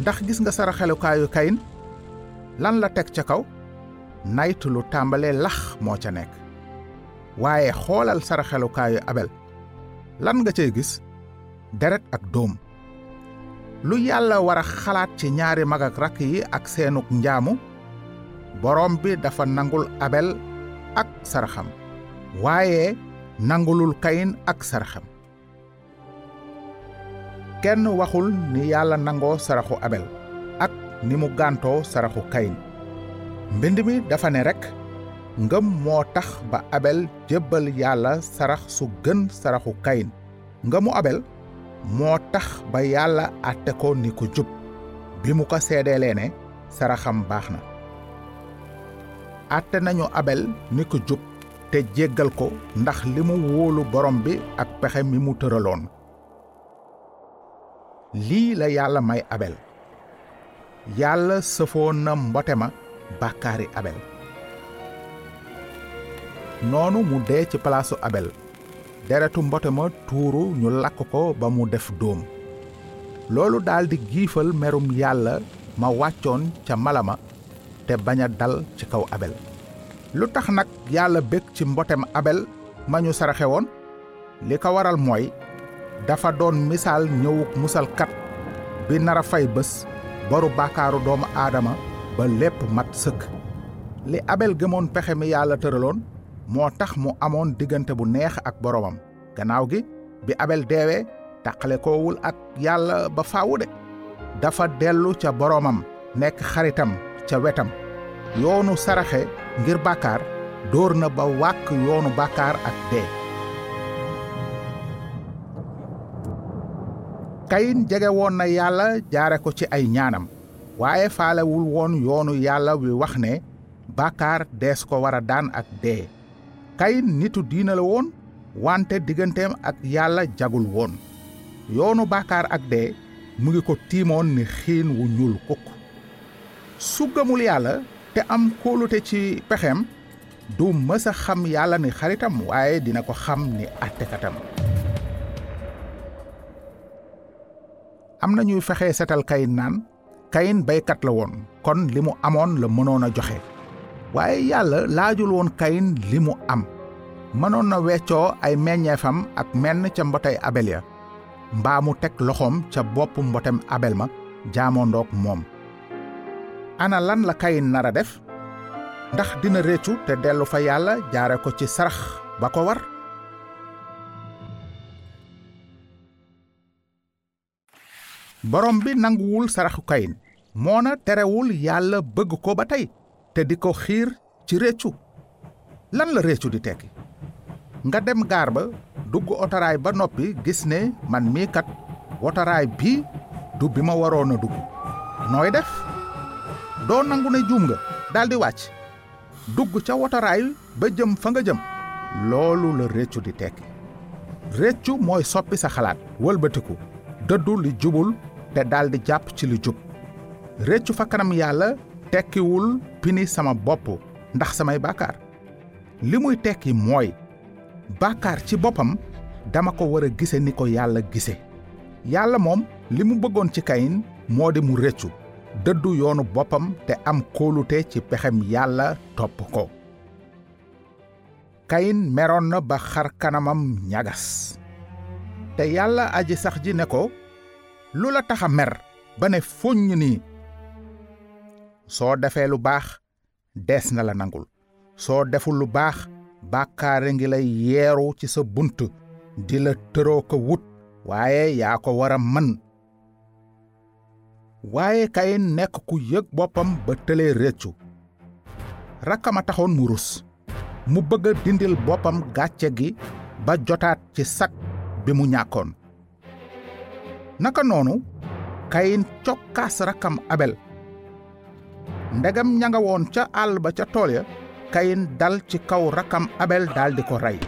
ndax gis nga saraxelukaayu kayin lan la teg ca kaw naytu lu tàmbalee lax moo ca nekk waaye xoolal saraxelukaayu abel lan nga cay gis deret ak doom lu yàlla war a xalaat ci ñaari mag ak rakk yi ak seenug njaamu boroom bi dafa nangul abel ak saraxam waaye nangulul kayin ak saraxam kenn waxul ni yàlla nangoo saraxu abel ak ni mu gàntoo saraxu kayin mbind mi dafa ne rekk ngëm moo tax ba abel jébbal yàlla sarax su gën saraxu kayin nga mu abel moo tax ba yàlla àtte ko ni ko jub bi mu ko seedeelee ne saraxam baax na àtte nañu abel ni ko jub te jéggal ko ndax li mu wóolu borom bi ak pexe mi mu tëraloon lii la yàlla may abel yàlla sëfoon na mbote ma bàkkaari abel noonu mu dee ci palaasu abel deretu mbote ma tuuru ñu lakk ko ba mu def dóom loolu daldi giifal merum yàlla ma wàccoon ca mala ma te bañ a dal ci kaw abel lu tax nag yàlla bég ci mbotem abel ma ñu saraxe woon li ko waral mooy dafa doon misaal ñëwuk musalkat bi nar a fay bés boru bàkkaaru doomu aadama ba lépp mat sëkk li abel gëmoon pexe mi yàlla tëraloon moo tax mu amoon diggante bu neex ak boromam gannaaw gi bi abel deewee tàqale koowul ak yàlla ba faawu de dafa dellu ca boroomam nekk xaritam ca wetam yoonu saraxe ngir bàkkaar dóor na ba wàkk yoonu bàkkaar ak dee kayin jege woon na yàlla jaare ko ci ay ñaanam waaye faalewul woon yoonu yàlla wi wax ne bàkkaar dees ko war a daan ak dee kayin nitu diina la woon wante digganteem ak yàlla jagul woon yoonu bàkkaar ak dee mu ngi ko tiimoon ni xiin wu ñuul kukk su gëmul yàlla te am kóolute ci pexem du mës a xam yàlla ni xaritam waaye dina ko xam ni àttekatam am na ñuy fexee setal kay naan kayin baykat la woon kon li mu amoon la mënoon a joxe waaye yàlla laajul woon kayin li mu am mënoon na weccoo ay meññeefam ak menn ca mbotay abel ya mbaa mu teg loxoom ca bopp mbotem abel ma jaamondoog moom ana lan la kayin nar a def ndax dina réccu te dellu fa yàlla jaare ko ci sarax ba ko war borom bi nanguwul saraxu kayin moona terewul yàlla bëgg ko ba tey te di ko xiir ci réccu lan la réccu di tekki nga dem gaar ba dugg otaraay ba noppi gis ne man mii kat otaraay bii du bi ma waroon a dugg nooy def doo nangu ne juum nga daldi wàcc dugg ca wotaraay ba jëm fa nga jëm loolu la réccu di tekki réccu mooy soppi sa xalaat wëlbatiku dëddu li jubul te daldi jàpp ci li jub réccu fa kanam yàlla tekkiwul pini sama bopp ndax samay bàkkaar li muy tekki mooy bàkkaar ci boppam dama ko war a gise ni ko yàlla gise yàlla moom li mu bëggoon ci kayin moo di mu rëccu dëddu yoonu boppam te am kóolute ci pexem yàlla topp ko kayin meroon na ba xar kanamam ñagas te yàlla aji sax ji ne ko lu la tax a mer ba ne foññ nii soo defee lu baax dees na la nangul soo deful lu baax bàkkaare ngi lay yeeru ci sa bunt di la tëroo ko wut waaye yaa ko war a mën waaye kayin nekk ku yëg boppam ba tëlee réccu rakkam a taxoon mu rus mu bëgg a dindil boppam gàcce gi ba jotaat ci sag bi mu ñàkkoon naka noonu kayin cokkaas rakkam abel ndegam ña nga woon ca àll ba ca tool ya kayin dal ci kaw rakkam abel daldi ko rey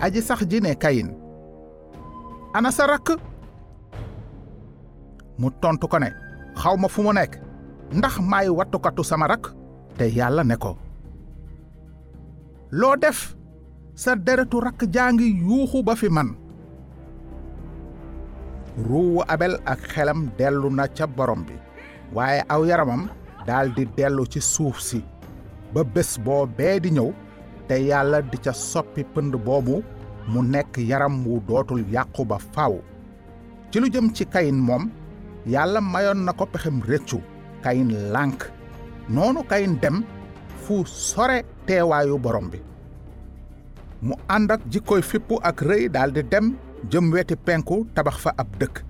aji sax ji ne kayin ana sa rakk mu tontu ko ne xaw ma fu mu nekk ndax maay wattukatu sama rakk te yàlla ne ko loo def sa deretu rakk jaa ngi yuuxu ba fi man ruuwu abel ak xelam dellu na ca borom bi waaye aw yaramam daldi dellu ci suuf si ba bés boo bee di ñëw te yàlla di ca soppi pënd boobu mu nekk yaram wu dootul yàqu ba faw ci lu jëm ci kayin moom yàlla mayoon na ko pexem rëccu kayin lànk noonu kayin dem fu sore teewaayu borom bi mu ànd ak jikkoy fippu ak rëy daldi dem jëm weti penku tabax fa ab dëkk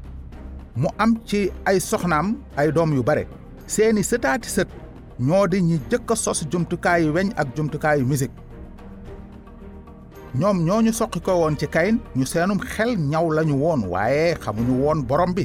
mu am ci ay soxnaam ay doom yu bare seeni sëtaati sët ñoo di ñi jëkk a sos jumtukaayu weñ ak jumtukaayu misik ñoom ñoo ñu soqi ko woon ci kayin ñu seenum xel ñaw lañu woon waaye xamuñu woon borom bi